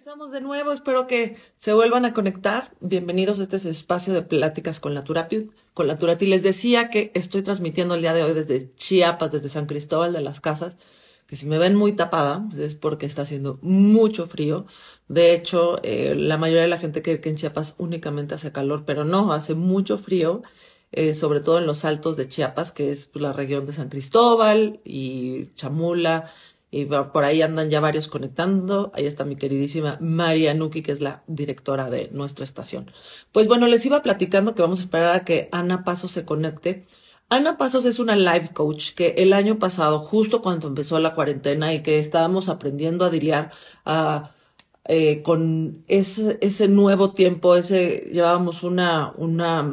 Empezamos de nuevo, espero que se vuelvan a conectar. Bienvenidos a este espacio de pláticas con la Turati. Con la Turati les decía que estoy transmitiendo el día de hoy desde Chiapas, desde San Cristóbal de las Casas, que si me ven muy tapada pues es porque está haciendo mucho frío. De hecho, eh, la mayoría de la gente cree que en Chiapas únicamente hace calor, pero no, hace mucho frío. Eh, sobre todo en los altos de Chiapas, que es pues, la región de San Cristóbal y Chamula, y por ahí andan ya varios conectando. Ahí está mi queridísima María Nuki, que es la directora de nuestra estación. Pues bueno, les iba platicando que vamos a esperar a que Ana Pasos se conecte. Ana Pasos es una life coach que el año pasado, justo cuando empezó la cuarentena y que estábamos aprendiendo a lidiar a, eh, con ese, ese nuevo tiempo, ese, llevábamos una, una,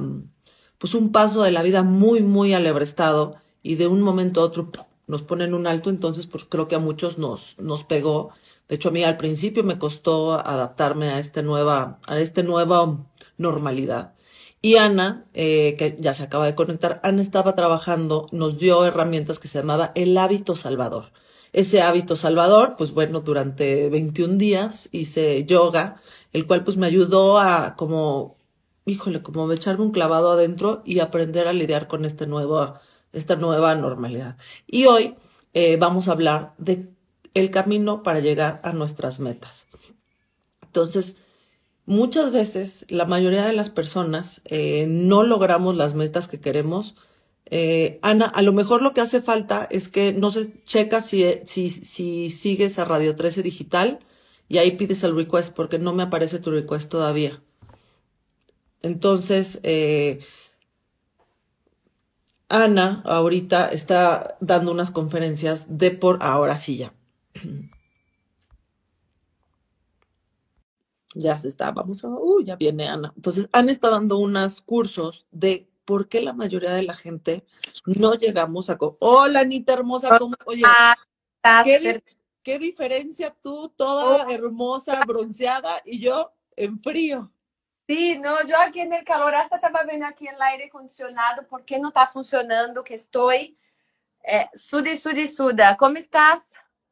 pues un paso de la vida muy, muy alebrestado y de un momento a otro nos ponen un alto, entonces pues, creo que a muchos nos, nos pegó. De hecho, a mí al principio me costó adaptarme a, este nueva, a esta nueva normalidad. Y Ana, eh, que ya se acaba de conectar, Ana estaba trabajando, nos dio herramientas que se llamaba el hábito salvador. Ese hábito salvador, pues bueno, durante 21 días hice yoga, el cual pues me ayudó a como, híjole, como echarme un clavado adentro y aprender a lidiar con este nuevo esta nueva normalidad. Y hoy eh, vamos a hablar de el camino para llegar a nuestras metas. Entonces, muchas veces la mayoría de las personas eh, no logramos las metas que queremos. Eh, Ana, a lo mejor lo que hace falta es que no se checa si, si, si sigues a Radio 13 Digital y ahí pides el request porque no me aparece tu request todavía. Entonces, eh, Ana ahorita está dando unas conferencias de por ahora sí ya. Ya se está, vamos a, uh, ya viene Ana. Entonces, Ana está dando unos cursos de por qué la mayoría de la gente no llegamos a... Hola, Anita hermosa, ¿cómo? Oye, ¿qué, ¿qué diferencia tú, toda oh. hermosa, bronceada, y yo en frío? Sí, no, yo aquí en el calor hasta estaba viendo aquí el aire acondicionado porque no está funcionando, que estoy eh, suda y suda. ¿Cómo estás?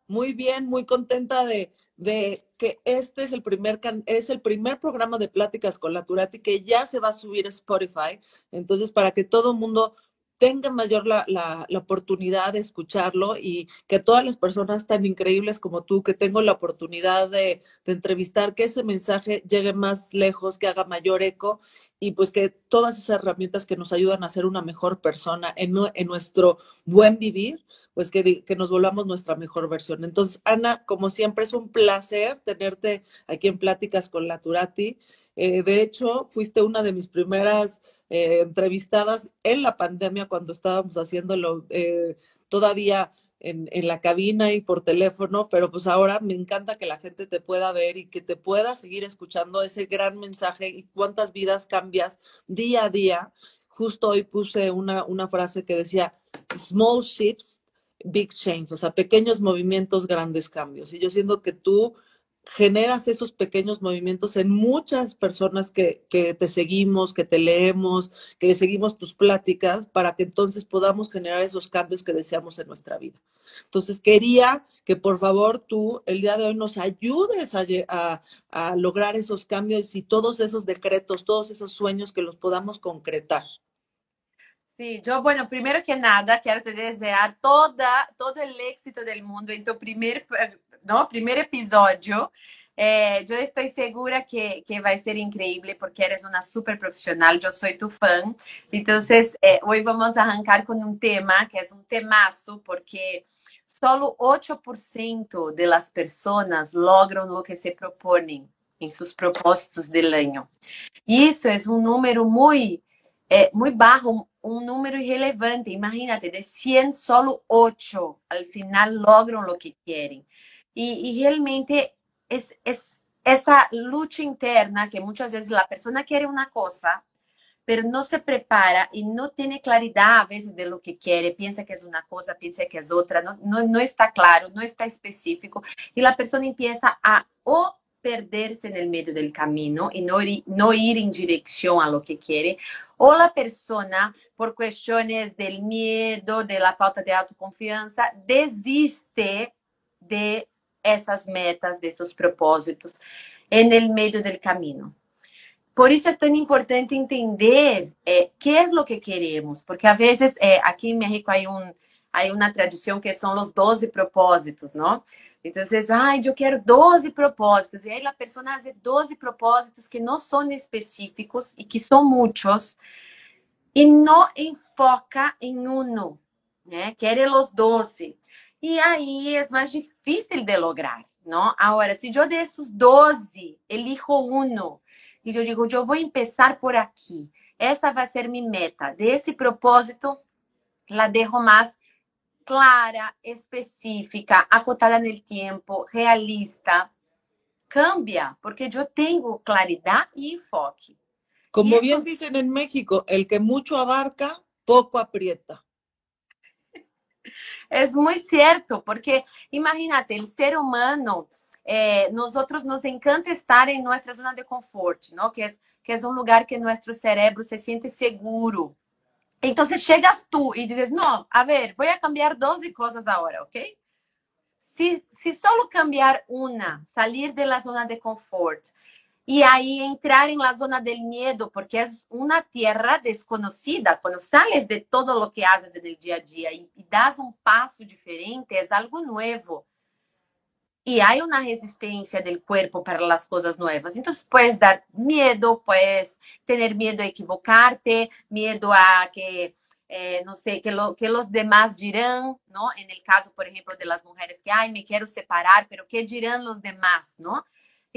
Muy bien, muy contenta de, de que este es el primer es el primer programa de pláticas con la Turati que ya se va a subir a Spotify. Entonces, para que todo el mundo tenga mayor la, la, la, oportunidad de escucharlo y que todas las personas tan increíbles como tú, que tengo la oportunidad de, de, entrevistar, que ese mensaje llegue más lejos, que haga mayor eco y pues que todas esas herramientas que nos ayudan a ser una mejor persona en, en nuestro buen vivir, pues que, que, nos volvamos nuestra mejor versión. Entonces, Ana, como siempre, es un placer tenerte aquí en Pláticas con la Turati. Eh, de hecho, fuiste una de mis primeras eh, entrevistadas en la pandemia cuando estábamos haciéndolo eh, todavía en, en, la cabina y por teléfono, pero pues ahora me encanta que la gente te pueda ver y que te pueda seguir escuchando ese gran mensaje y cuántas vidas cambias día a día. Justo hoy puse una, una frase que decía, small shifts, big change, o sea, pequeños movimientos, grandes cambios. Y yo siento que tú generas esos pequeños movimientos en muchas personas que, que, te seguimos, que te leemos, que seguimos tus pláticas, para que entonces podamos generar esos cambios que deseamos en nuestra vida. Entonces, quería que por favor tú el día de hoy nos ayudes a, a, a lograr esos cambios y todos esos decretos, todos esos sueños que los podamos concretar. Sí, yo, bueno, primero que nada, quiero te desear toda, todo el éxito del mundo en tu primer ¿no? Primer episodio. Eh, yo estoy segura que, que, va a ser increíble porque eres una súper profesional, yo soy tu fan. Entonces, eh, hoy vamos a arrancar con un tema que es un temazo porque solo 8% de las personas logran lo que se proponen en sus propósitos del año. Y eso es un número muy, eh, muy bajo, un número irrelevante. Imagínate, de 100, solo 8 al final logran lo que quieren. Y, y realmente es, es, esa lucha interna que muchas veces la persona quiere una cosa, pero no se prepara y no tiene claridad a veces de lo que quiere, piensa que es una cosa, piensa que es otra, no, no, no está claro, no está específico, y la persona empieza a o perderse en el medio del camino y no, no ir en dirección a lo que quiere, o la persona, por cuestiones del miedo, de la falta de autoconfianza, desiste de essas metas, desses propósitos, no meio do caminho. Por isso é tão importante entender é, que é o que queremos, porque às vezes é, aqui em México há um há uma tradição que são os 12 propósitos, não? Então, ai, eu quero 12 propósitos. E aí a pessoa faz 12 propósitos que não são específicos e que são muitos e não enfoca em um, né? Quer os 12. E aí é mais difícil de lograr, não? Agora, se eu desses 12 elijo um e eu digo, eu vou começar por aqui. Essa vai ser minha meta. Desse propósito, la dejo mais clara, específica, acotada no tempo, realista. Cambia, porque eu tenho claridade e enfoque. Como bien dicen en México, el que mucho abarca, poco aprieta. Es muy cierto, porque imagínate, el ser humano, eh, nosotros nos encanta estar en nuestra zona de confort, ¿no? Que es, que es un lugar que nuestro cerebro se siente seguro. Entonces llegas tú y dices, no, a ver, voy a cambiar 12 cosas ahora, ¿ok? Si, si solo cambiar una, salir de la zona de confort, e aí entrar em la zona del miedo, porque é uma tierra desconocida. quando sales de todo lo que haces en el dia a dia e das um passo diferente, é algo novo. E há uma resistência do cuerpo para las coisas novas. Então, puedes dar miedo, puedes medo de a equivocarte, medo a que, eh, sei que, lo, que los demás dirán, ¿no? En el caso, por exemplo de las mujeres que, ay, me quiero separar, pero que dirán los demás, ¿no?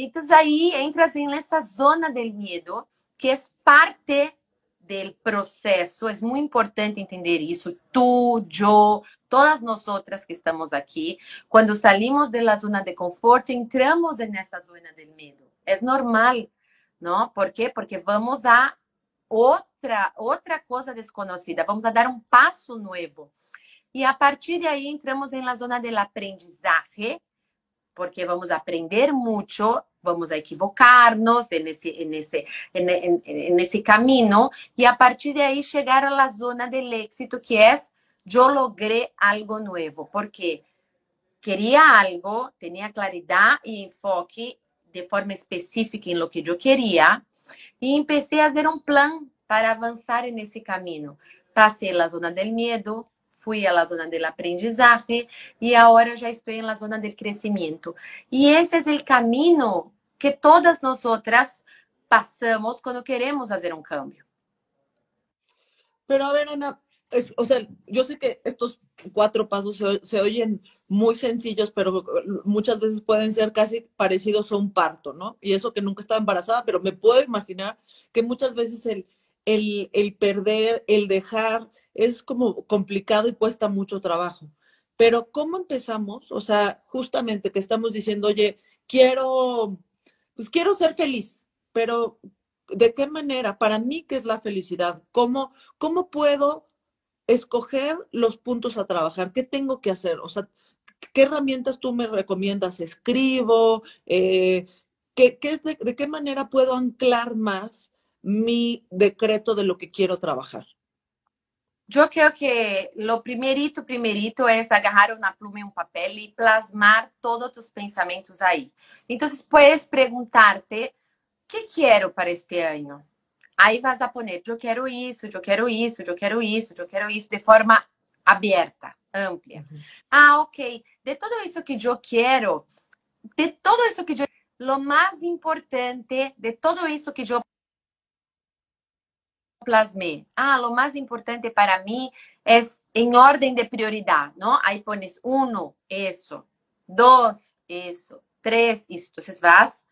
Entonces ahí entras en esa zona del miedo que es parte del proceso. Es muy importante entender eso. Tú, yo, todas nosotras que estamos aquí, cuando salimos de la zona de confort, entramos en esa zona del miedo. Es normal, ¿no? ¿Por qué? Porque vamos a outra outra coisa desconhecida. Vamos a dar um passo novo. E a partir de aí entramos na zona do aprendizaje, porque vamos aprender muito, vamos equivocar-nos nesse, nesse, nesse caminho e a partir daí chegar à zona del éxito que é eu logrei algo novo, porque queria algo, tinha claridade e enfoque de forma específica em lo que eu queria e comecei a fazer um plano para avançar nesse caminho. Passei a zona del medo, fui à zona do aprendizagem e agora já estou na zona do crescimento. E esse é o caminho que todas nós outras passamos quando queremos fazer um cambio. Pero a ver, Ana, es, o sea, yo sé que estos cuatro pasos se, se, oyen muy sencillos, pero muchas veces pueden ser casi parecidos a un parto, ¿no? Y eso que nunca estaba embarazada, pero me puedo imaginar que muchas veces el, el, el perder, el dejar, es como complicado y cuesta mucho trabajo. Pero ¿cómo empezamos? O sea, justamente que estamos diciendo, oye, quiero, pues quiero ser feliz, pero ¿de qué manera? Para mí, ¿qué es la felicidad? ¿Cómo, cómo puedo escoger los puntos a trabajar? ¿Qué tengo que hacer? O sea, ¿qué herramientas tú me recomiendas? ¿Escribo? Eh, ¿qué, qué, de, ¿De qué manera puedo anclar más mi decreto de lo que quiero trabajar? Yo creo que lo primerito, primerito es agarrar una pluma y un papel y plasmar todos tus pensamientos ahí. Entonces puedes preguntarte, ¿qué quiero para este año? Aí vas a poner, eu quero isso, eu quero isso, eu quero isso, eu quero isso, de forma aberta, ampla. Uhum. Ah, ok. De tudo isso que eu quero, de tudo isso que eu... Lo mais importante de tudo isso que eu plasmé. Ah, lo más importante para mí es en orden de prioridad, ¿no? Ahí pones uno, eso, dos, eso, tres, eso. Entonces vas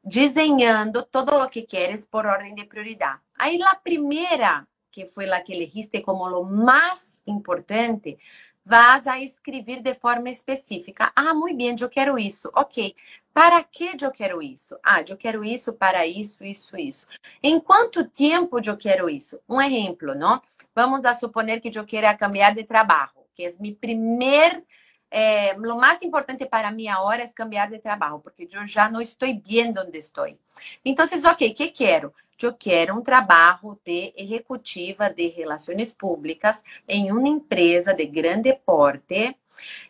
diseñando todo lo que quieres por orden de prioridad. Ahí la primera, que fue la que elegiste como lo más importante, vas a escrever de forma específica. Ah, muito bem, eu quero isso. Ok. Para que eu quero isso? Ah, eu quero isso para isso, isso, isso. Em quanto tempo eu quero isso? Um exemplo, não? Vamos a suponer que eu quero cambiar de trabalho, que é meu primeiro eh, más importante para mí ahora es cambiar de trabajo, porque yo ya no estoy bien donde estoy. Entonces, ok, ¿qué quiero? Eu quero um trabalho de executiva de relações públicas em uma empresa de grande porte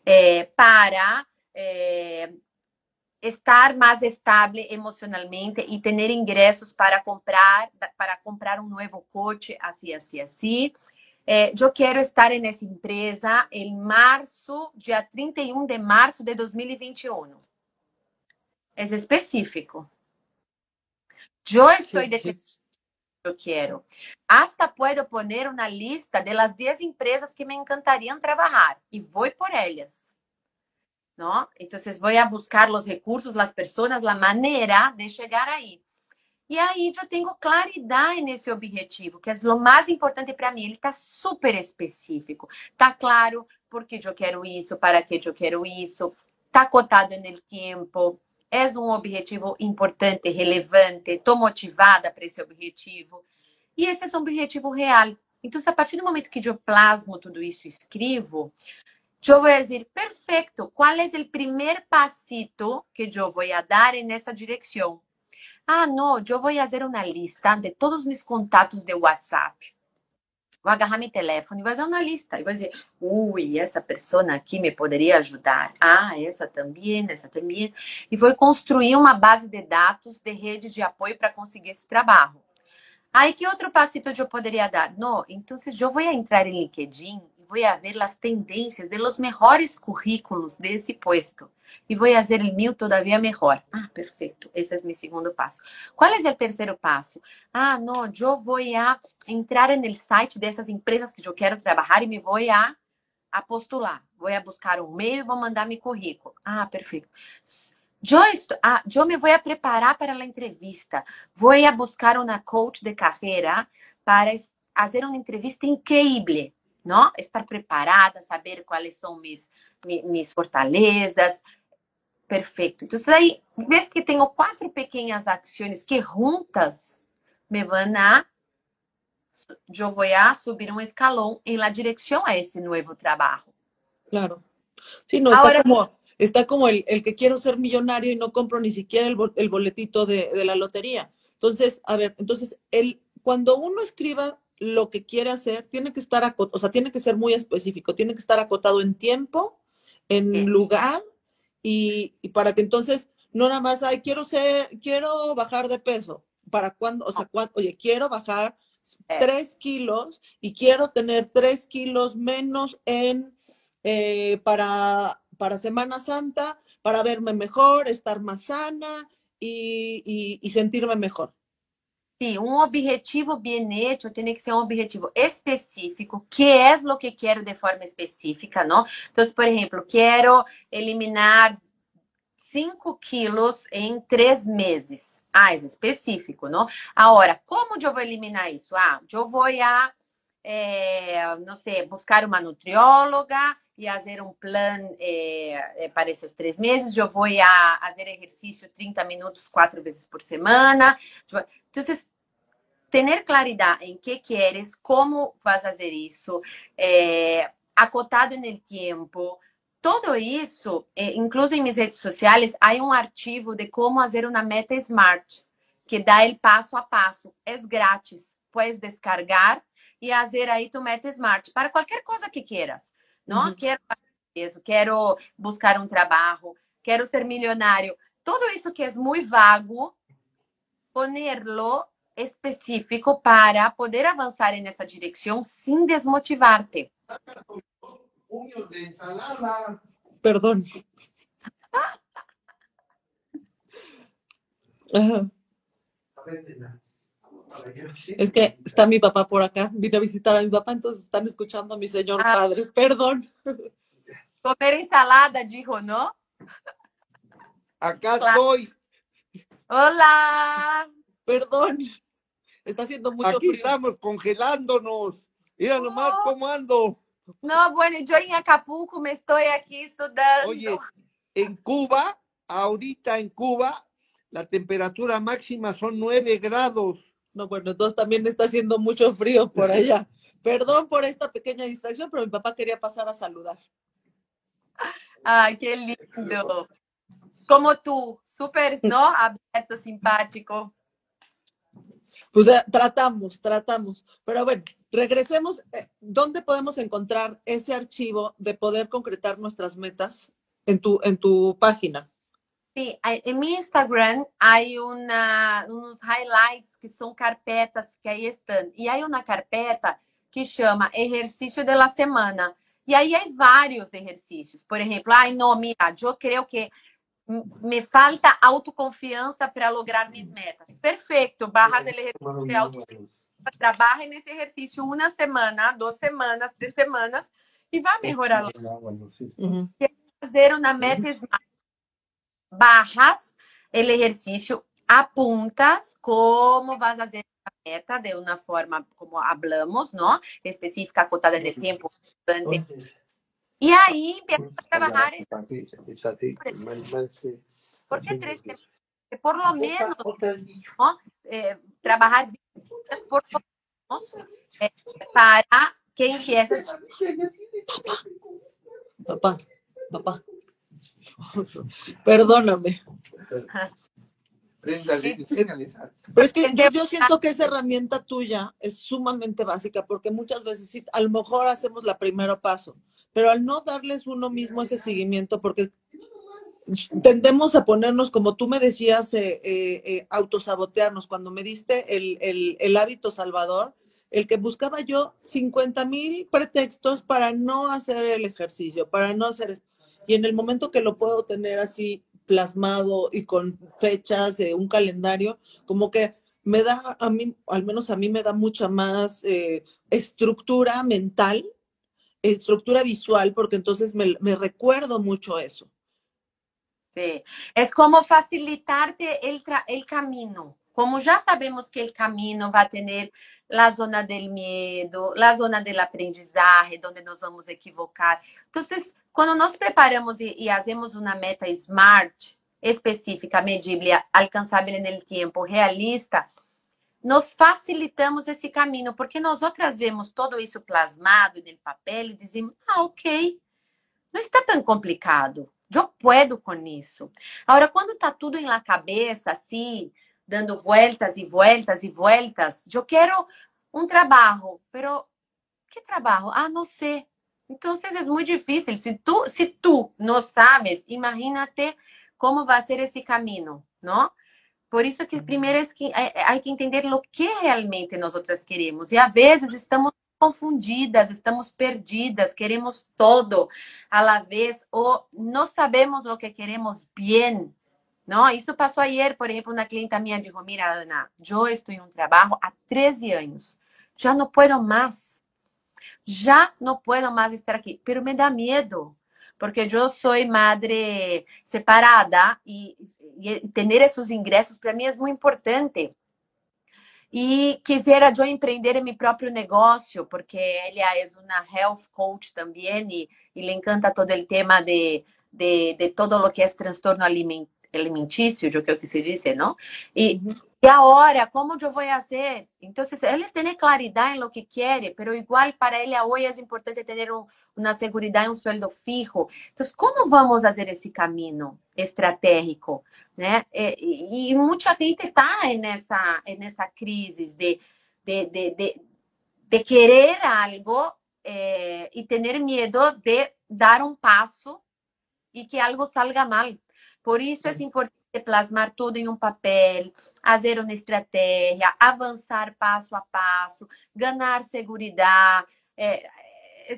eh, para eh, estar mais estável emocionalmente e ter ingressos para comprar para comprar um novo coche, assim, assim, assim. Eh, eu quero estar nessa empresa em março, dia 31 de março de 2021. É específico. Yo estoy sí, decidiendo sí. yo quiero. Hasta puedo poner una lista de las 10 empresas que me encantarían trabajar y voy por ellas. ¿No? Entonces voy a buscar los recursos, las personas, la manera de llegar ahí. E aí eu tenho claridade nesse objetivo, que é o mais importante para mim. Ele está super específico. Está claro porque eu quero isso, para que eu quero isso. Está cotado no tempo. É um objetivo importante, relevante. Estou motivada para esse objetivo. E esse é um objetivo real. Então, a partir do momento que eu plasmo tudo isso escrevo, eu vou dizer, perfeito, qual é o primeiro passito que eu vou dar nessa direção? Ah, no, yo voy a hacer una lista de todos mis contactos de WhatsApp. Vou agarrar meu telefone e vou fazer uma lista. E vou dizer, ui, essa pessoa aqui me poderia ajudar. Ah, essa também, essa também. E vou construir uma base de dados de rede de apoio para conseguir esse trabalho. Aí, que outro passito eu poderia dar? Não, então eu vou entrar em LinkedIn voy a ver las tendencias de los mejores currículos de ese puesto y voy a hacer el mío todavía mejor. Ah, perfecto. Ese es mi segundo paso. ¿Cuál es el tercer paso? Ah, no, yo voy a entrar en el site de esas empresas que yo quiero trabajar y me voy a, a postular. Voy a buscar un mail, voy a mandar mi currículo. Ah, perfecto. Yo, ah, yo me voy a preparar para la entrevista. Voy a buscar una coach de carrera para hacer una entrevista increíble. Não? Estar preparada, saber quais são mis, mis fortalezas. Perfeito. Então, aí, vez que tenho quatro pequenas ações que juntas me vão a eu vou a subir um escalão em la direção a esse novo trabalho. Claro. Sí, no, Ahora, está como, está como el, el, que quiero ser millonario y no compro ni siquiera el, el boletito de, de, la lotería. Entonces, a ver, entonces, el, cuando uno escriba lo que quiere hacer tiene que estar, o sea, tiene que ser muy específico, tiene que estar acotado en tiempo, en lugar, y, y, para que entonces no nada más, ay, quiero ser, quiero bajar de peso. ¿Para cuándo? O sea, cuando, oye, quiero bajar tres kilos y quiero tener tres kilos menos en, eh, para, para Semana Santa, para verme mejor, estar más sana y, y, y sentirme mejor. Um objetivo hecho tem que ser um objetivo específico, que é o que quero de forma específica, não? Então, por exemplo, quero eliminar 5 quilos em 3 meses. Ah, é específico, não? Agora, como eu vou eliminar isso? Ah, eu vou a, é, não sei, buscar uma nutrióloga e fazer um plano é, para esses três meses. Eu vou a fazer exercício 30 minutos quatro vezes por semana. Então, ter claridade em que queres, como vas fazer isso, é, acotado no tempo. Todo isso, é, incluso em minhas redes sociais, há um artigo de como fazer uma meta smart, que dá o passo a passo. É grátis. Puedes descargar e fazer aí tu meta smart para qualquer coisa que queiras. Não uhum. quero peso, quero buscar um trabalho, quero ser milionário. Tudo isso que é muito vago, ponerlo específico para poder avançar nessa direção sem desmotivar-te. Perdón. Es que está mi papá por acá, vine a visitar a mi papá, entonces están escuchando a mi señor ah. padre. Perdón. Comer ensalada, dijo, ¿no? Acá claro. estoy. Hola. Perdón. Está haciendo mucho Aquí frío. estamos congelándonos. Mira oh. nomás cómo ando. No, bueno, yo en Acapulco me estoy aquí sudando. Oye, en Cuba, ahorita en Cuba, la temperatura máxima son 9 grados. No, bueno, entonces también está haciendo mucho frío por allá. Perdón por esta pequeña distracción, pero mi papá quería pasar a saludar. Ay, qué lindo. Como tú, súper, ¿no? Abierto, simpático. Pues eh, tratamos, tratamos. Pero bueno, regresemos. Eh, ¿Dónde podemos encontrar ese archivo de poder concretar nuestras metas? en tu, en tu página. Sim, em meu Instagram há uma, uns highlights que são carpetas que aí estão. E aí uma carpeta que chama Exercício da Semana. E aí há vários exercícios. Por exemplo, ai, não, mira, eu creio que me falta autoconfiança para lograr minhas metas. Perfeito, barra de exercício de autoconfiança. Trabalhe nesse exercício uma semana, duas semanas, três semanas e vai melhorar. Uhum. Fazer uma meta smart barras el ejercicio, apuntas como vas a hacer la meta de una forma como hablamos, ¿no? Específica, acotada en el tiempo. Y ahí empiezas a trabajar. ¿Por qué tres? Que por lo menos, ¿no? Eh, trabajar por lo menos eh, para que empieces. Papá, papá. Perdóname. Pero es que yo, siento que esa herramienta tuya es sumamente básica porque muchas veces a lo mejor hacemos la primero paso, pero al no darles uno mismo ese seguimiento, porque tendemos a ponernos, como tú me decías, eh, eh, eh, autosabotearnos. Cuando me diste el, el, hábito salvador, el que buscaba yo 50 mil pretextos para no hacer el ejercicio, para no hacer. Y en el momento que lo puedo tener así plasmado y con fechas, un calendario, como que me da a mí, al menos a mí me da mucha más eh, estructura mental, estructura visual, porque entonces me, recuerdo mucho eso. Sí, es como facilitarte el, el camino. Como ya sabemos que el camino va a tener la zona del miedo, la zona del aprendizaje, donde nos vamos a equivocar. Entonces, Quando nós preparamos e, e fazemos uma meta SMART, específica, medível, alcançável no tempo, realista, nós facilitamos esse caminho, porque nós outras vemos todo isso plasmado no papel e dizemos, ah, ok, não está tão complicado, eu posso com isso. Agora, quando está tudo em la cabeça, assim, dando voltas e voltas e voltas, eu quero um trabalho, pero que trabalho? Ah, não sei. Entonces es muy difícil. Si tú, si tú no sabes, imagínate cómo va a ser ese camino, ¿no? Por isso que primeiro é que há que entender o que realmente nós outras queremos. E às vezes estamos confundidas, estamos perdidas, queremos todo a la vez ou não sabemos o que queremos bem. Não? Isso passou ayer, por exemplo, uma clienta minha dijo, mira, Ana, eu estou em um trabalho há 13 anos, já não posso mais já não posso mais estar aqui. Pero me dá medo, porque eu sou madre separada e, e ter esses ingressos para mim é muito importante. E quisera eu empreender em meu próprio negócio, porque ela é uma health coach também e, e encanta todo o tema de, de, de todo o que é transtorno alimentício, eu que se diz, não? E, uhum. E agora, como eu vou fazer? Então, ele tem claridade em lo que quer, mas igual para ele hoje é importante ter um, uma segurança, um sueldo fijo. Então, como vamos fazer esse caminho estratégico? Né? E, e muita gente está nessa, nessa crise de, de, de, de, de querer algo eh, e ter medo de dar um passo e que algo salga mal. Por isso é importante plasmar tudo em um papel, fazer uma estratégia, avançar passo a passo, ganhar segurança, é, é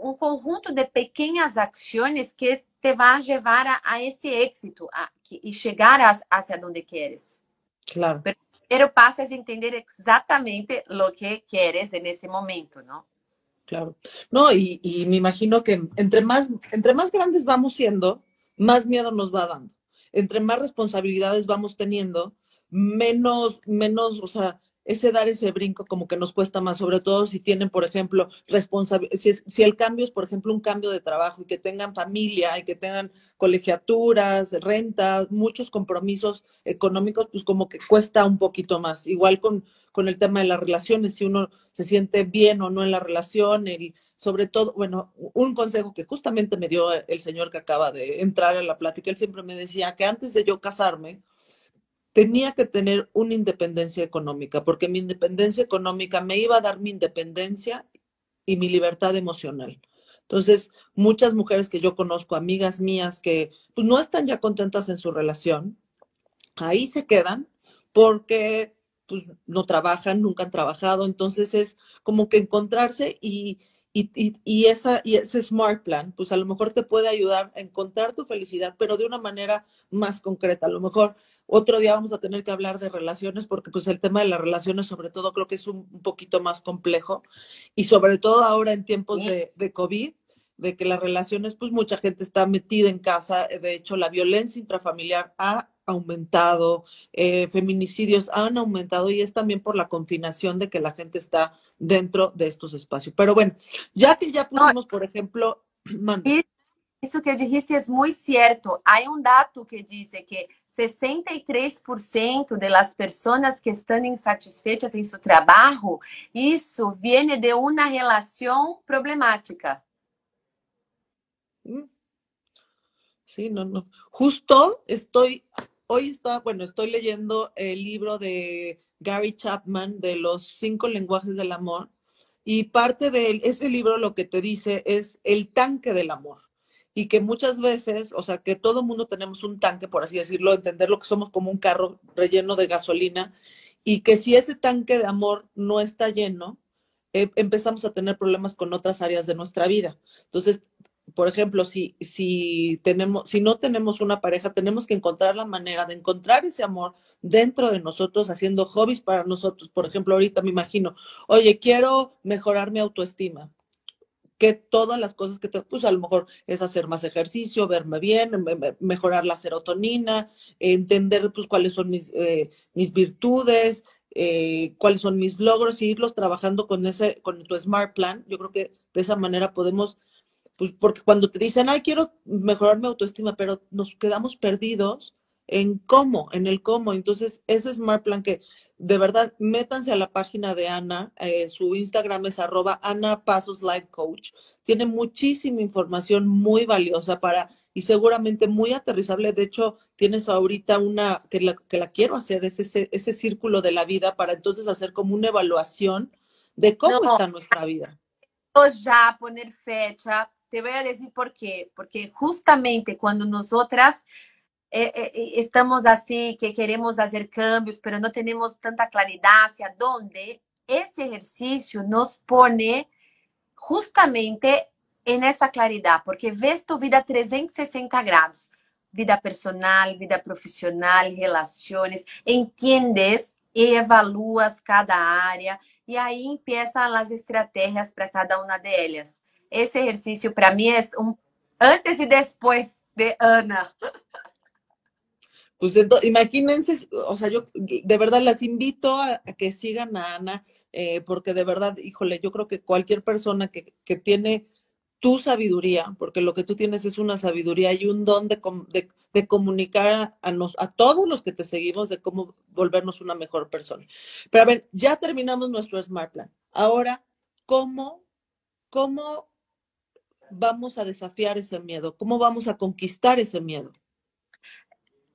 um conjunto de pequenas ações que te vão levar a, a esse êxito a, e chegar a, hacia onde queres. Claro. Pero o primeiro passo é entender exatamente o que queres nesse momento, não? Claro. No, y, y me imagino que entre más, entre más grandes vamos siendo, más miedo nos va dando. entre más responsabilidades vamos teniendo, menos, menos, o sea, ese dar ese brinco como que nos cuesta más, sobre todo si tienen, por ejemplo, responsabilidad, si, el cambio es, por ejemplo, un cambio de trabajo y que tengan familia y que tengan colegiaturas, rentas, muchos compromisos económicos, pues como que cuesta un poquito más. Igual con, con el tema de las relaciones, si uno se siente bien o no en la relación, el, sobre todo, bueno, un consejo que justamente me dio el señor que acaba de entrar a la plática, él siempre me decía que antes de yo casarme, tenía que tener una independencia económica, porque mi independencia económica me iba a dar mi independencia y mi libertad emocional. Entonces, muchas mujeres que yo conozco, amigas mías que pues, no están ya contentas en su relación, ahí se quedan porque pues no trabajan, nunca han trabajado, entonces es como que encontrarse y, y, y, esa, y ese Smart Plan, pues a lo mejor te puede ayudar a encontrar tu felicidad, pero de una manera más concreta. A lo mejor otro día vamos a tener que hablar de relaciones porque pues el tema de las relaciones sobre todo creo que es un, poquito más complejo y sobre todo ahora en tiempos de, de, COVID, de que las relaciones pues mucha gente está metida en casa, de hecho la violencia intrafamiliar ha aumentado, eh, feminicidios han aumentado y es también por la confinación de que la gente está dentro de estos espacios. Pero bueno, ya que ya pusimos, por ejemplo, Eso que dijiste es muy cierto. Hay un dato que dice que 63% de las personas que están insatisfechas en su trabajo, eso viene de una relación problemática. Mm. Sí, no, no. Justo estoy, hoy está, bueno, estoy leyendo el libro de Gary Chapman de los cinco lenguajes del amor y parte de ese libro lo que te dice es el tanque del amor y que muchas veces, o sea, que todo mundo tenemos un tanque, por así decirlo, entender lo que somos como un carro relleno de gasolina y que si ese tanque de amor no está lleno, eh, empezamos a tener problemas con otras áreas de nuestra vida. Entonces, por ejemplo, si, si, tenemos, si no tenemos una pareja, tenemos que encontrar la manera de encontrar ese amor dentro de nosotros, haciendo hobbies para nosotros. Por ejemplo, ahorita me imagino, oye, quiero mejorar mi autoestima que todas las cosas que te, pues a lo mejor es hacer más ejercicio, verme bien, mejorar la serotonina, entender pues cuáles son mis, eh, mis virtudes, eh, cuáles son mis logros y irlos trabajando con ese, con tu Smart Plan. Yo creo que de esa manera podemos, pues porque cuando te dicen, ay, quiero mejorar mi autoestima, pero nos quedamos perdidos en cómo, en el cómo. Entonces, ese Smart Plan que de verdad, métanse a la página de Ana, eh, su Instagram es arroba Ana Pasos Life Coach. Tiene muchísima información muy valiosa para y seguramente muy aterrizable. De hecho, tienes ahorita una que la, que la quiero hacer, es ese, ese círculo de la vida para entonces hacer como una evaluación de cómo está nuestra vida. Ya poner fecha, te voy a decir por qué, porque justamente cuando nosotras eh, eh, estamos así, que queremos hacer cambios, pero no tenemos tanta claridad hacia dónde, ese ejercicio nos pone justamente en esa claridad, porque ves tu vida 360 grados, vida personal, vida profissional, relações, entiendes e evaluas cada área e aí empiezan as estratégias para cada uma delas. Esse exercício para mim é um antes e depois de Ana. Pues imagínense, o sea, yo de verdad las invito a, que sigan a Ana, eh, porque de verdad, híjole, yo creo que cualquier persona que, que, tiene tu sabiduría, porque lo que tú tienes es una sabiduría y un don de, de, de comunicar a, nos, a todos los que te seguimos de cómo volvernos una mejor persona. Pero a ver, ya terminamos nuestro Smart Plan. Ahora, ¿cómo, cómo vamos a desafiar ese miedo? ¿Cómo vamos a conquistar ese miedo?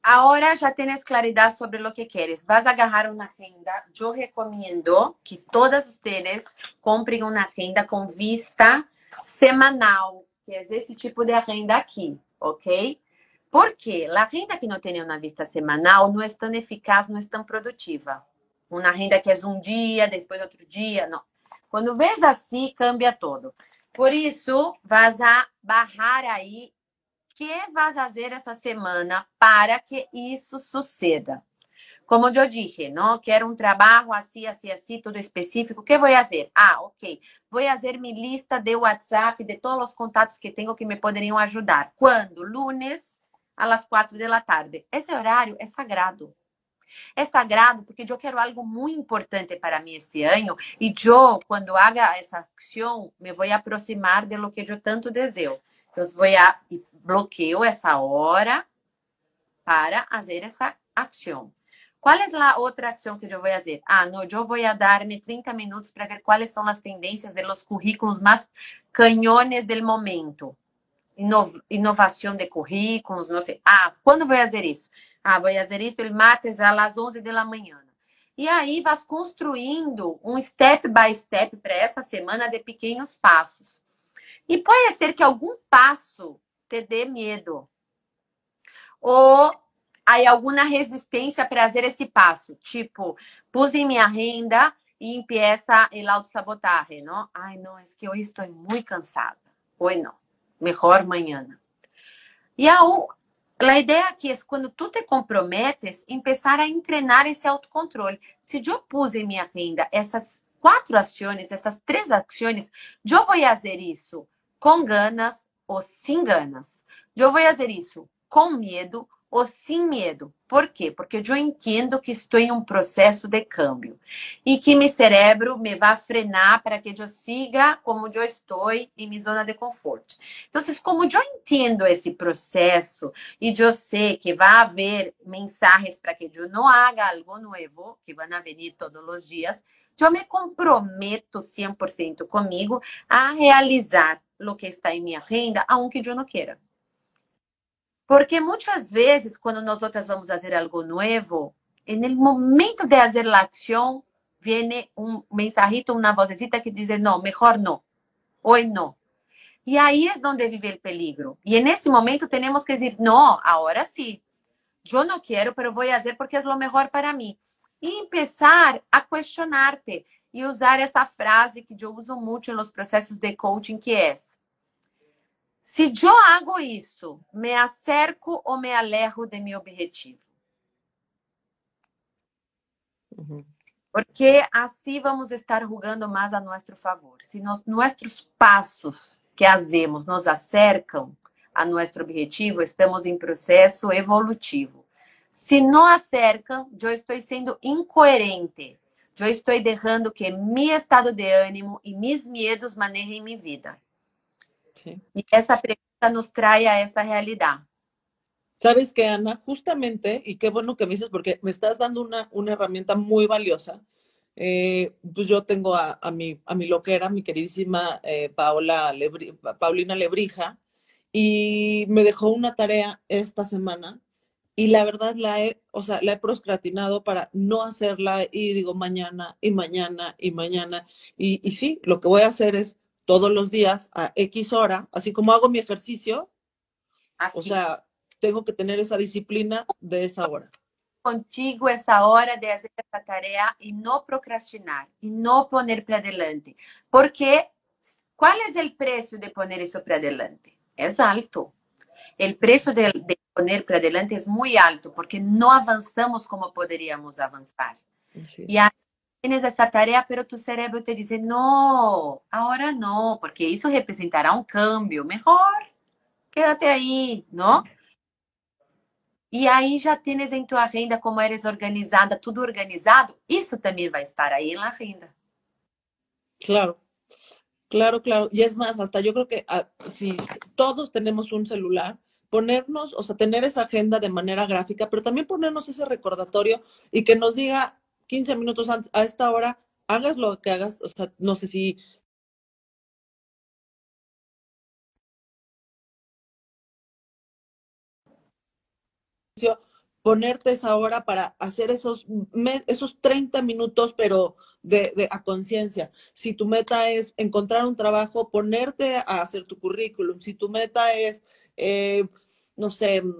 Agora já tens claridade sobre o que queres. Vas a agarrar uma agenda. Eu recomendo que todas vocês comprem uma agenda com vista semanal, que é esse tipo de agenda aqui, ok? Porque a agenda que não tem uma vista semanal não é tão eficaz, não é tão produtiva. Uma agenda que é um dia, depois outro dia, não. Quando vês assim, cambia todo. Por isso, vas a barrar aí que vas fazer essa semana para que isso suceda? Como eu dije, não quero um trabalho assim, assim, assim, tudo específico. O que vou fazer? Ah, ok. Vou fazer minha lista de WhatsApp de todos os contatos que tenho que me poderiam ajudar. Quando? Lunes, às quatro da tarde. Esse horário é sagrado. É sagrado porque eu quero algo muito importante para mim esse ano e eu, quando haga essa ação, me vou aproximar de lo que eu tanto desejo. Então, vou a bloqueio essa hora para fazer essa ação. Qual é a outra ação que eu vou fazer? Ah, não, eu vou dar-me 30 minutos para ver quais são as tendências de los currículos mais canhones do momento. Inovação de currículos, não sei. Ah, quando vou fazer isso? Ah, vou fazer isso el martes às 11 da manhã. E aí vas construindo um step by step para essa semana de pequenos passos. E pode ser que algum passo te dê medo. Ou há alguma resistência para fazer esse passo. Tipo, pus em minha renda e empieza o autossabotagem, não? Ai, não, é que hoje estou muito cansada. Hoje não. Melhor amanhã. E a, a ideia aqui é quando tu te comprometes, começar a treinar esse autocontrole. Se eu pus em minha renda essas quatro ações, essas três ações, eu vou fazer isso com ganas ou sem ganas. Eu vou fazer isso com medo ou sem medo. Por quê? Porque eu entendo que estou em um processo de câmbio e que meu cérebro me vai frenar para que eu siga como eu estou em minha zona de conforto. Então, como eu entendo esse processo e eu sei que vai haver mensagens para que eu não haga algo novo, que vão vir todos os dias, eu me comprometo 100% comigo a realizar o que está em minha renda, aunque eu não queira. Porque muitas vezes, quando nós outras vamos fazer algo novo, no momento de fazer a ação, vem um mensajito, uma vocecita que diz: não, melhor não, hoje não. E aí é onde vive o peligro. E nesse momento temos que dizer: não, agora sim. Eu não quero, mas vou fazer porque é o melhor para mim. E começar a questionar-te e usar essa frase que eu uso muito nos processos de coaching, que é se eu hago isso, me acerco ou me alejo de meu objetivo? Uhum. Porque assim vamos estar jogando mais a nosso favor. Se nos, nossos passos que fazemos nos acercam a nosso objetivo, estamos em processo evolutivo. Se não acercam, eu estou sendo incoerente. Eu estou deixando que meu estado de ânimo e meus medos manejem minha vida. Y esa pregunta nos trae a esa realidad. Sabes que, Ana, justamente, y qué bueno que me dices, porque me estás dando una, una herramienta muy valiosa. Eh, pues yo tengo a, a, mi, a mi loquera, mi queridísima eh, Paola Paulina Lebrija, y me dejó una tarea esta semana y la verdad la he, o sea, la he proscratinado para no hacerla y digo mañana y mañana y mañana. Y, y sí, lo que voy a hacer es todos los días a X hora, así como hago mi ejercicio, o sea, tengo que tener esa disciplina de esa hora. Contigo esa hora de hacer esa tarea y no procrastinar y no poner para adelante. Porque, ¿cuál es el precio de poner eso para adelante? Es alto. El precio de, de poner para adelante es muy alto porque no avanzamos como podríamos avanzar. Sí. Y tienes essa tarefa, pero tu cérebro te diz: não, agora não, porque isso representará um câmbio. Melhor, quédate aí, não? E aí já tens em tua renda como eres organizada, tudo organizado, isso também vai estar aí na renda. Claro. Claro, claro. Y es más, hasta yo creo que uh, si todos tenemos un celular, ponernos, o sea, tener esa agenda de manera gráfica, pero también ponernos ese recordatorio y que nos diga, 15 minutos a esta hora, hagas lo que hagas, o sea, no sé si ponerte esa hora para hacer esos, esos 30 minutos, pero de, de a conciencia. Si tu meta es encontrar un trabajo, ponerte a hacer tu currículum. Si tu meta es eh, no sé, mm,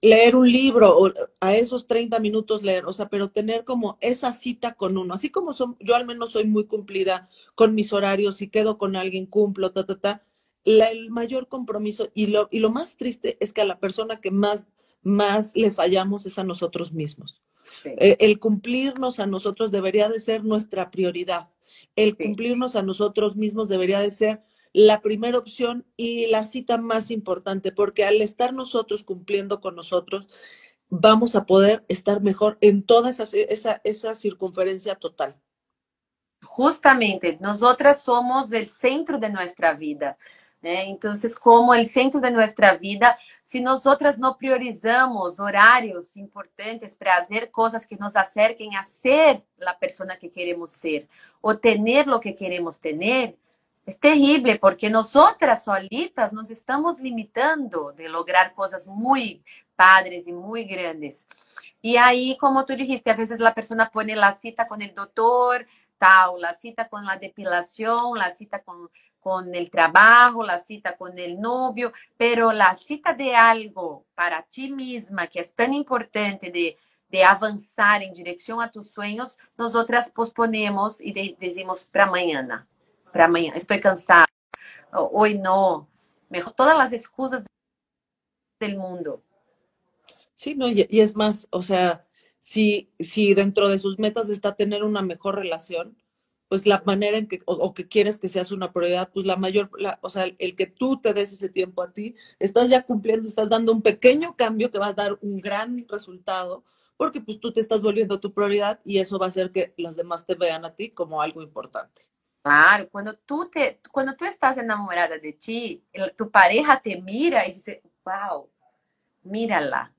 leer un libro o a esos 30 minutos leer, o sea, pero tener como esa cita con uno, así como son, yo al menos soy muy cumplida con mis horarios, si quedo con alguien, cumplo, ta, ta, ta. el mayor compromiso y lo, y lo más triste es que a la persona que más, más le fallamos es a nosotros mismos. Eh, el cumplirnos a nosotros debería de ser nuestra prioridad. El cumplirnos a nosotros mismos debería de ser la primera opción y la cita más importante, porque al estar nosotros cumpliendo con nosotros, vamos a poder estar mejor en toda esa, esa, esa circunferencia total. Justamente, nosotras somos el centro de nuestra vida. Né? Então, como o centro de nossa vida, se nós outras não priorizamos horários importantes para fazer coisas que nos acerquem a ser a pessoa que queremos ser, ou ter o que queremos ter, Es terrible porque nosotras solitas nos estamos limitando de lograr cosas muy padres y muy grandes. Y ahí, como tú dijiste, a veces la persona pone la cita con el doctor, tal, la cita con la depilación, la cita con con el trabajo, la cita con el novio, pero la cita de algo para ti misma que es tan importante de, de avanzar en dirección a tus sueños, nosotras posponemos y de, decimos para mañana, para mañana, estoy cansada, hoy no, mejor todas las excusas del mundo. Sí, no, y, es más, o sea, si, si dentro de sus metas está tener una mejor relación, pues la manera en que, o, que quieres que seas una prioridad, pues la mayor, o sea, el, que tú te des ese tiempo a ti, estás ya cumpliendo, estás dando un pequeño cambio que va a dar un gran resultado, porque pues tú te estás volviendo tu prioridad y eso va a hacer que los demás te vean a ti como algo importante. Claro, cuando tú, te, cuando tú estás enamorada de ti, tu pareja te mira y dice, wow, mírala,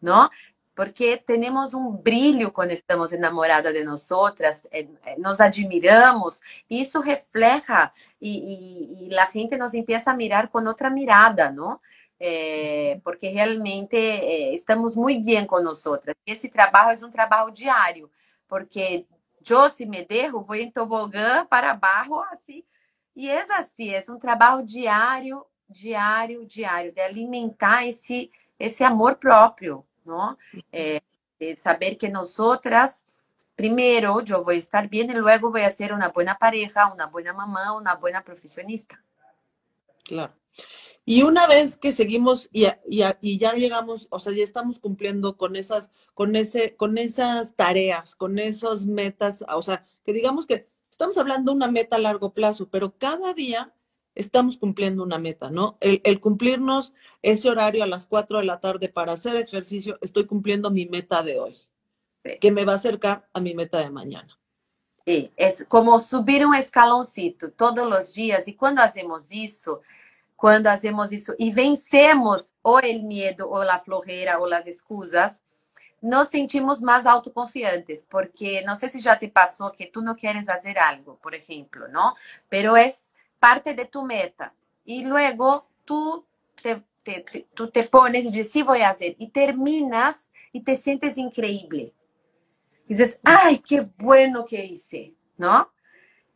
¿no? porque temos um brilho quando estamos enamoradas de nós outras, eh, eh, nos admiramos, isso refleja e, e, e, a gente nos empieza a mirar com outra mirada, não? É, porque realmente é, estamos muito bem com nós outras. Esse trabalho é um trabalho diário, porque Josi Mederro vou em tobogã para barro, assim. E é assim, é um trabalho diário, diário, diário, de alimentar esse, esse amor próprio, não? É, uhum. é de saber que nós outras, primeiro, eu vou estar bem e logo vou ser uma boa pareja, uma boa mamã, uma boa profissionista. Claro. Y una vez que seguimos y, y, y, ya llegamos, o sea, ya estamos cumpliendo con esas, con ese, con esas tareas, con esas metas, o sea, que digamos que estamos hablando de una meta a largo plazo, pero cada día estamos cumpliendo una meta, ¿no? El, cumplirnos ese horario a las 4 de la tarde para hacer ejercicio, estoy cumpliendo mi meta de hoy, que me va a acercar a mi meta de mañana. Sí, es como subir un escaloncito todos los días. Y cuando hacemos eso, quando fazemos isso e vencemos ou el medo ou a florreira ou as excusas, nos sentimos mais autoconfiantes, porque não sei se já te passou que tu não queres fazer algo, por exemplo, não? Pero é parte de tu meta. E logo tu te, te, te, tu te pones e diz, sí, vou fazer. E terminas e te sientes increíble. Dizes, ai, que bueno que hice, não?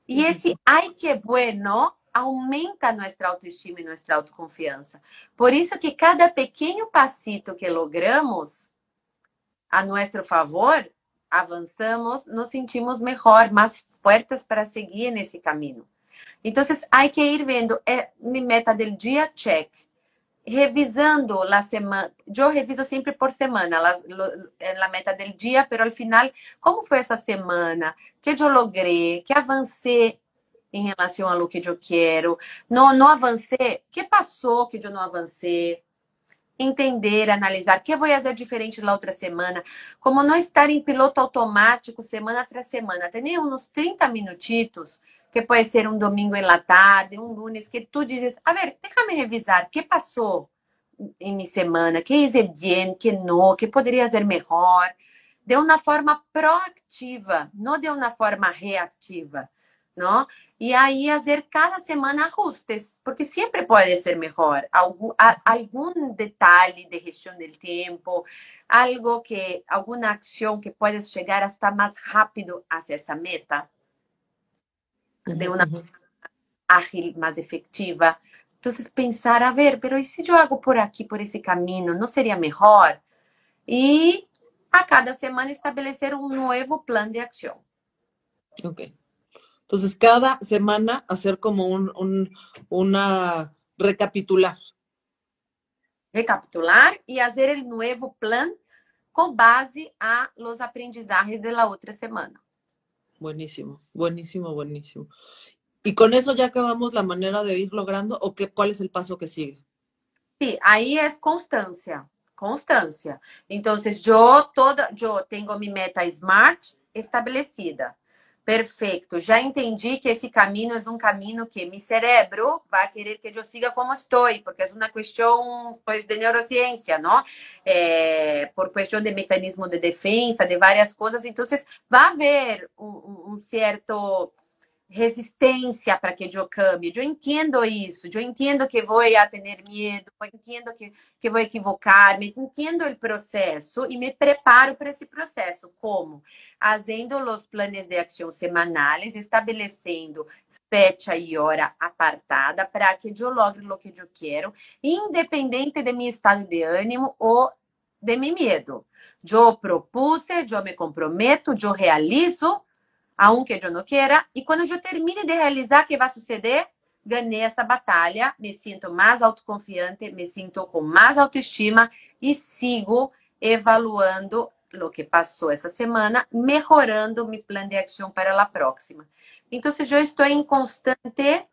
E uhum. esse ai, que bueno aumenta nuestra autoestima y nuestra autoconfianza. Por eso que cada pequeño pasito que logramos a nuestro favor, avanzamos, nos sentimos mejor, más fuertes para seguir en ese camino. Então, há que ir vendo, é minha meta do dia, check. Revisando a semana, eu reviso sempre por semana, a meta do dia, pero al final, como foi essa semana? Que eu logrei? Que avancei em relação a lo que eu quero? Não, não avancei? que passou que eu não avancei? entender, analisar o que vou fazer diferente na outra semana, como não estar em piloto automático semana tras semana, ter uns 30 minutitos que pode ser um domingo em la tarde, um lunes, que tu dizes, a ver, déjame revisar, o que passou em minha semana, que hice bem, que não, que poderia ser melhor, de uma forma proativa, não de uma forma reativa, não? E aí fazer cada semana ajustes, porque sempre pode ser melhor. Algum, algum detalhe de gestão do tempo, algo que, alguma ação que pode chegar hasta mais rápido hacia essa meta de uma uhum. ágil, mais efetiva. Então, pensar, a ver, pero e se eu hago por aqui, por esse caminho, não seria melhor? E a cada semana estabelecer um novo plano de ação. Ok. Entonces, cada semana hacer como un, un, una recapitular. Recapitular y hacer el nuevo plan con base a los aprendizajes de la otra semana. Buenísimo, buenísimo, buenísimo. ¿Y con eso ya acabamos la manera de ir logrando o qué, cuál es el paso que sigue? Sí, ahí es constancia, constancia. Entonces yo toda, yo tengo mi meta SMART establecida. Perfeito. Já entendi que esse caminho é um caminho que meu cérebro vai querer que eu siga como estou, porque é uma questão pues, de neurociência, não? É, por questão de mecanismo de defesa, de várias coisas. Então, vai haver um, um certo resistência para que eu cambie. Eu entendo isso, eu entendo que vou a ter medo, eu entendo que, que vou equivocar-me, entendo o processo e me preparo para esse processo. Como? Fazendo os planos de ação semanais, estabelecendo fecha e hora apartada para que eu logre o que eu quero, independente de meu estado de ânimo ou de meu medo. Eu propuse, eu me comprometo, eu realizo aunque eu não queira, e quando eu termine de realizar, o que vai suceder? Ganhei essa batalha, me sinto mais autoconfiante, me sinto com mais autoestima e sigo evaluando o que passou essa semana, melhorando meu plano de ação para a próxima. Então, eu estou em constante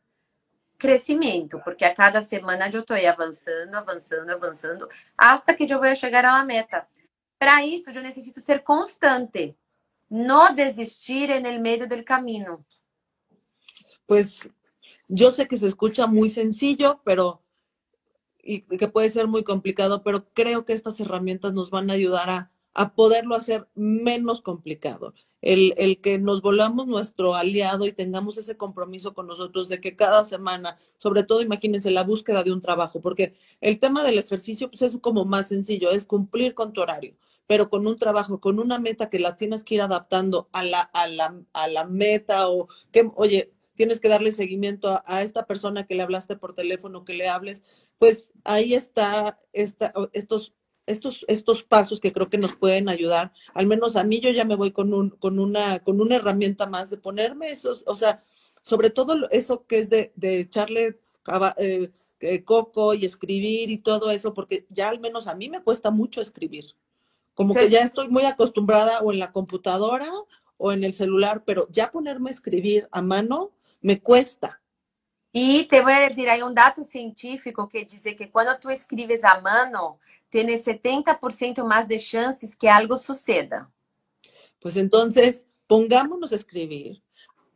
crescimento, porque a cada semana eu estou avançando, avançando, avançando, hasta que eu vou chegar à meta. Para isso, eu necessito ser constante no desistir en el medio del camino. Pues yo sé que se escucha muy sencillo, pero y que puede ser muy complicado, pero creo que estas herramientas nos van a ayudar a, a poderlo hacer menos complicado. El, el, que nos volvamos nuestro aliado y tengamos ese compromiso con nosotros de que cada semana, sobre todo imagínense la búsqueda de un trabajo, porque el tema del ejercicio pues es como más sencillo, es cumplir con tu horario pero con un trabajo, con una meta que la tienes que ir adaptando a la, a la, a la meta o que, oye, tienes que darle seguimiento a, esta persona que le hablaste por teléfono, que le hables, pues ahí está esta, estos, estos, estos pasos que creo que nos pueden ayudar. Al menos a mí yo ya me voy con, un, con, una, con una herramienta más de ponerme esos, o sea, sobre todo eso que es de, de echarle eh, eh, coco y escribir y todo eso, porque ya al menos a mí me cuesta mucho escribir. Como que ya estoy muy acostumbrada o en la computadora o en el celular, pero ya ponerme a escribir a mano me cuesta. E te vou dizer, aí um dado científico que diz que quando tu escreves a mano, tem 70% mais de chances que algo suceda. Pues entonces, pongámonos a escribir,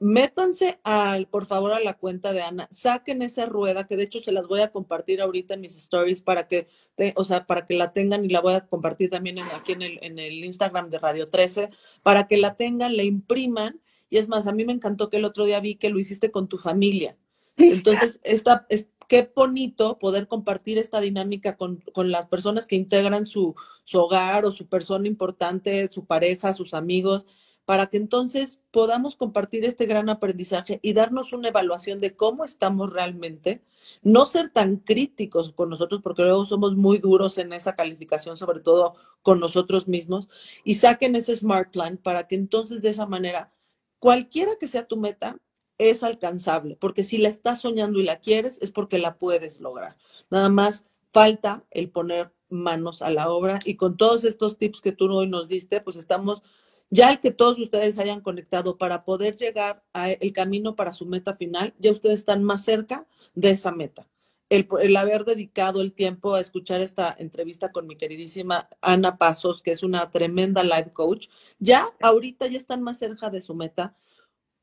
métanse al, por favor, a la cuenta de Ana, saquen esa rueda, que de hecho se las voy a compartir ahorita en mis stories para que, o sea, para que la tengan y la voy a compartir también aquí en el, en el Instagram de Radio 13, para que la tengan, la impriman. Y es más, a mí me encantó que el otro día vi que lo hiciste con tu familia. Entonces, esta, es, qué bonito poder compartir esta dinámica con, con las personas que integran su, su hogar o su persona importante, su pareja, sus amigos para que entonces podamos compartir este gran aprendizaje y darnos una evaluación de cómo estamos realmente, no ser tan críticos con nosotros, porque luego somos muy duros en esa calificación, sobre todo con nosotros mismos, y saquen ese Smart Plan para que entonces de esa manera, cualquiera que sea tu meta, es alcanzable, porque si la estás soñando y la quieres, es porque la puedes lograr. Nada más falta el poner manos a la obra y con todos estos tips que tú hoy nos diste, pues estamos ya el que todos ustedes hayan conectado para poder llegar al camino para su meta final, ya ustedes están más cerca de esa meta. El, el, haber dedicado el tiempo a escuchar esta entrevista con mi queridísima Ana Pasos, que es una tremenda life coach, ya ahorita ya están más cerca de su meta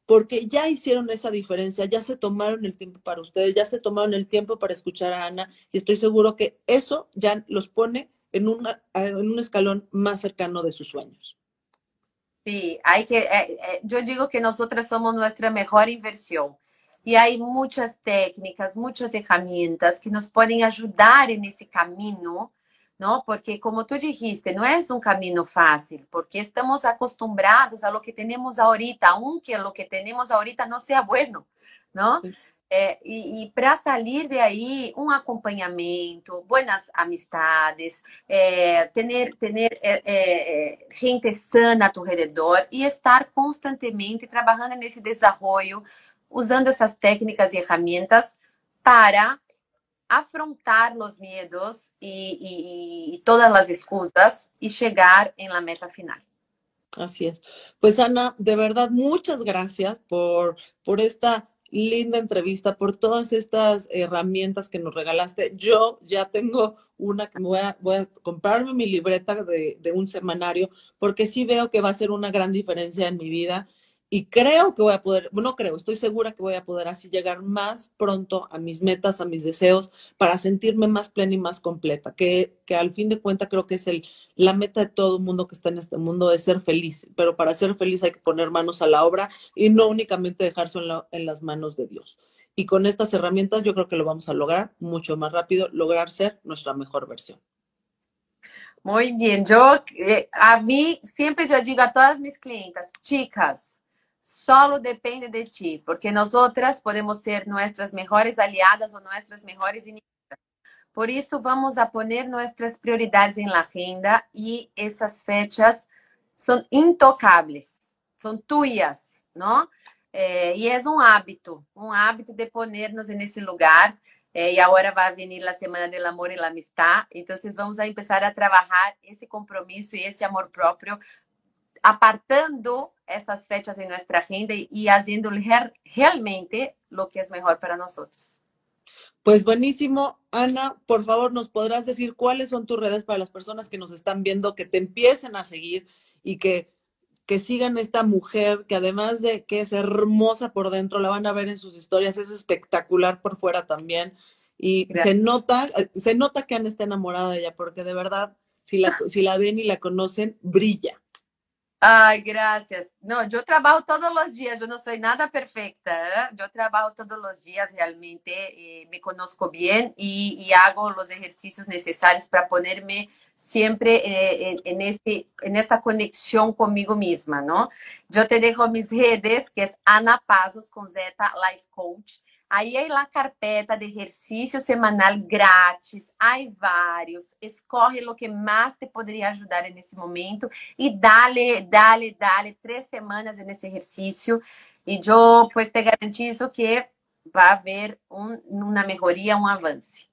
porque ya hicieron esa diferencia, ya se tomaron el tiempo para ustedes, ya se tomaron el tiempo para escuchar a Ana y estoy seguro que eso ya los pone en, un escalón más cercano de sus sueños. Sí, hay que, eh, eh, yo digo que nosotras somos nuestra mejor inversión. Y hay muchas técnicas, muchas herramientas que nos pueden ayudar en ese camino, ¿no? Porque como tú dijiste, no es un camino fácil, porque estamos acostumbrados a lo que tenemos ahorita, aunque lo que tenemos ahorita no sea bueno, ¿no? É, e, e para sair de aí, um acompanhamento, boas amistades, é, ter, ter é, é, gente sana a tu redor e estar constantemente trabalhando nesse desenvolvimento, usando essas técnicas e ferramentas para afrontar os medos e, e, e todas as excusas e chegar em la meta final. Así es. Pues Ana, de verdad, muchas gracias por, por esta linda entrevista, por todas estas herramientas que nos regalaste. Yo ya tengo una que voy a, voy a comprarme mi libreta de, de, un semanario, porque sí veo que va a ser una gran diferencia en mi vida. Y creo que voy a poder, no creo, estoy segura que voy a poder así llegar más pronto a mis metas, a mis deseos, para sentirme más plena y más completa, que, que al fin de cuentas creo que es el, la meta de todo mundo que está en este mundo, es ser feliz, pero para ser feliz hay que poner manos a la obra y no únicamente dejarse en, en las manos de Dios. Y con estas herramientas yo creo que lo vamos a lograr mucho más rápido, lograr ser nuestra mejor versión. Muy bien, yo eh, a mí siempre yo digo a todas mis clientas, chicas, Solo depende de ti, porque nós outras podemos ser nossas melhores aliadas ou nossas melhores inimigas. Por isso, vamos a poner nossas prioridades em la agenda e essas fechas são intocáveis, são tuas, não? É, e é um hábito, um hábito de ponernos nesse lugar. Eh, e agora vai vir a Semana do Amor e da amistade. Então, vamos a começar a trabalhar esse compromisso e esse amor próprio apartando essas fechas em nossa agenda e fazendo realmente o que é melhor para nós. Pues buenísimo. Ana, por favor, ¿nos podrás decir cuáles son tus redes para las personas que nos están viendo, que te empiecen a seguir y que, que sigan esta mujer que además de que es hermosa por dentro, la van a ver en sus historias, es espectacular por fuera también. Y se nota, se nota que Ana está enamorada de ella, porque de verdad, si la, si la ven y la conocen, brilla. ai graças não eu trabalho todos os dias eu não sou nada perfecta, ¿eh? trabalho todos os dias realmente, eh, me conosco bem e e hago os exercícios necessários para ponerme siempre eh, eh, en, en, este, en esa conexión conmigo misma, ¿no? Te dejo mis redes, que é Ana Pazos con Life Coach. Aí é lá carpeta de exercício semanal grátis, há vários. Escorre o que mais te poderia ajudar nesse momento e dale, dale, dale três semanas nesse exercício. E eu, pues, te garantizo que vai haver um, uma melhoria, um avanço.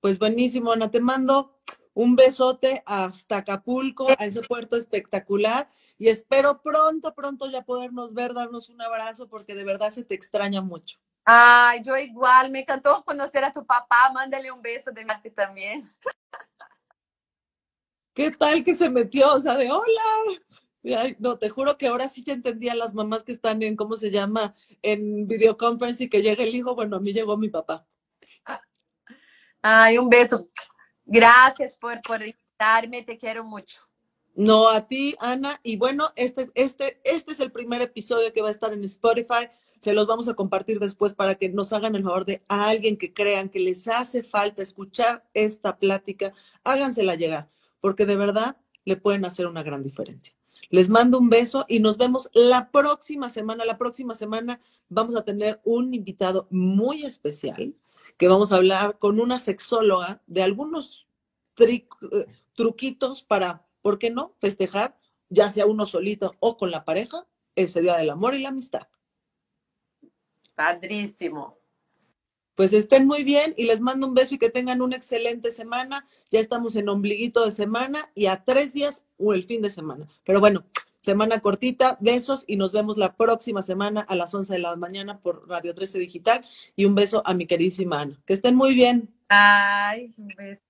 Pues buenísimo, Ana. Te mando un besote hasta Acapulco, a ese puerto espectacular. Y espero pronto, pronto ya podernos ver, darnos un abrazo, porque de verdad se te extraña mucho. Ai, yo igual, me encantó conocer a tu papá, mándale un beso de Marte también. ¿Qué tal que se metió? O sea, de hola. no, te juro que ahora sí ya entendía las mamás que están en, ¿cómo se llama? En videoconference y que llega el hijo. Bueno, a mí llegó mi papá. Ay, un beso. Gracias por, por invitarme, te quiero mucho. No, a ti, Ana. Y bueno, este, este, este es el primer episodio que va a estar en Spotify. Se los vamos a compartir después para que nos hagan el favor de a alguien que crean que les hace falta escuchar esta plática, hágansela llegar, porque de verdad le pueden hacer una gran diferencia. Les mando un beso y nos vemos la próxima semana. La próxima semana vamos a tener un invitado muy especial que vamos a hablar con una sexóloga de algunos eh, truquitos para, ¿por qué no?, festejar, ya sea uno solito o con la pareja, ese Día del Amor y la Amistad. Padrísimo. Pues estén muy bien y les mando un beso y que tengan una excelente semana. Ya estamos en ombliguito de semana y a tres días o el fin de semana. Pero bueno, semana cortita, besos y nos vemos la próxima semana a las 11 de la mañana por Radio 13 Digital y un beso a mi queridísima Ana. Que estén muy bien. Ay, un beso.